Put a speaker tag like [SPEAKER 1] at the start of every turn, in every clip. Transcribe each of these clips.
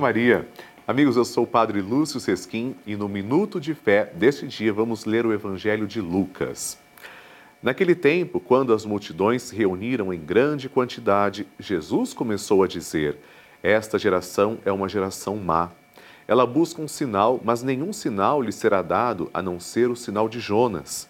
[SPEAKER 1] Maria. Amigos, eu sou o Padre Lúcio Sesquim e no Minuto de Fé deste dia vamos ler o Evangelho de Lucas. Naquele tempo, quando as multidões se reuniram em grande quantidade, Jesus começou a dizer: Esta geração é uma geração má. Ela busca um sinal, mas nenhum sinal lhe será dado a não ser o sinal de Jonas.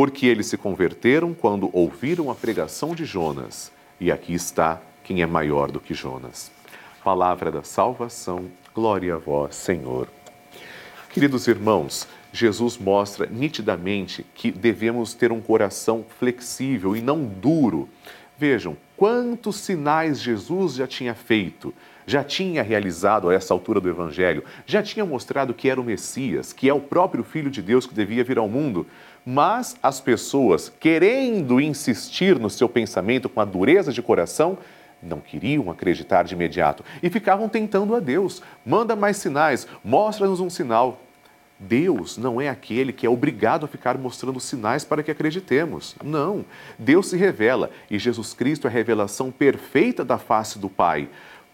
[SPEAKER 1] porque eles se converteram quando ouviram a pregação de Jonas. E aqui está quem é maior do que Jonas. Palavra da salvação, glória a vós, Senhor. Queridos irmãos, Jesus mostra nitidamente que devemos ter um coração flexível e não duro. Vejam quantos sinais Jesus já tinha feito, já tinha realizado a essa altura do Evangelho, já tinha mostrado que era o Messias, que é o próprio Filho de Deus que devia vir ao mundo. Mas as pessoas, querendo insistir no seu pensamento com a dureza de coração, não queriam acreditar de imediato e ficavam tentando a Deus. Manda mais sinais, mostra-nos um sinal. Deus não é aquele que é obrigado a ficar mostrando sinais para que acreditemos. Não. Deus se revela e Jesus Cristo é a revelação perfeita da face do Pai.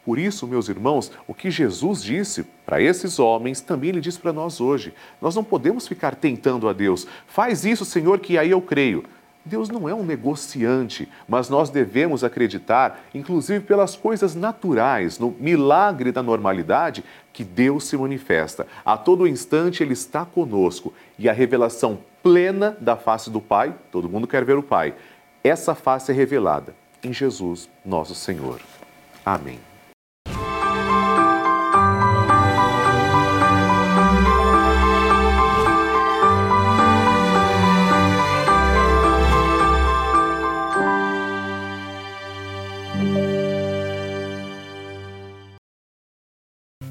[SPEAKER 1] Por isso, meus irmãos, o que Jesus disse para esses homens, também ele diz para nós hoje. Nós não podemos ficar tentando a Deus. Faz isso, Senhor, que aí eu creio. Deus não é um negociante, mas nós devemos acreditar, inclusive pelas coisas naturais, no milagre da normalidade, que Deus se manifesta. A todo instante Ele está conosco e a revelação plena da face do Pai, todo mundo quer ver o Pai, essa face é revelada em Jesus, nosso Senhor. Amém.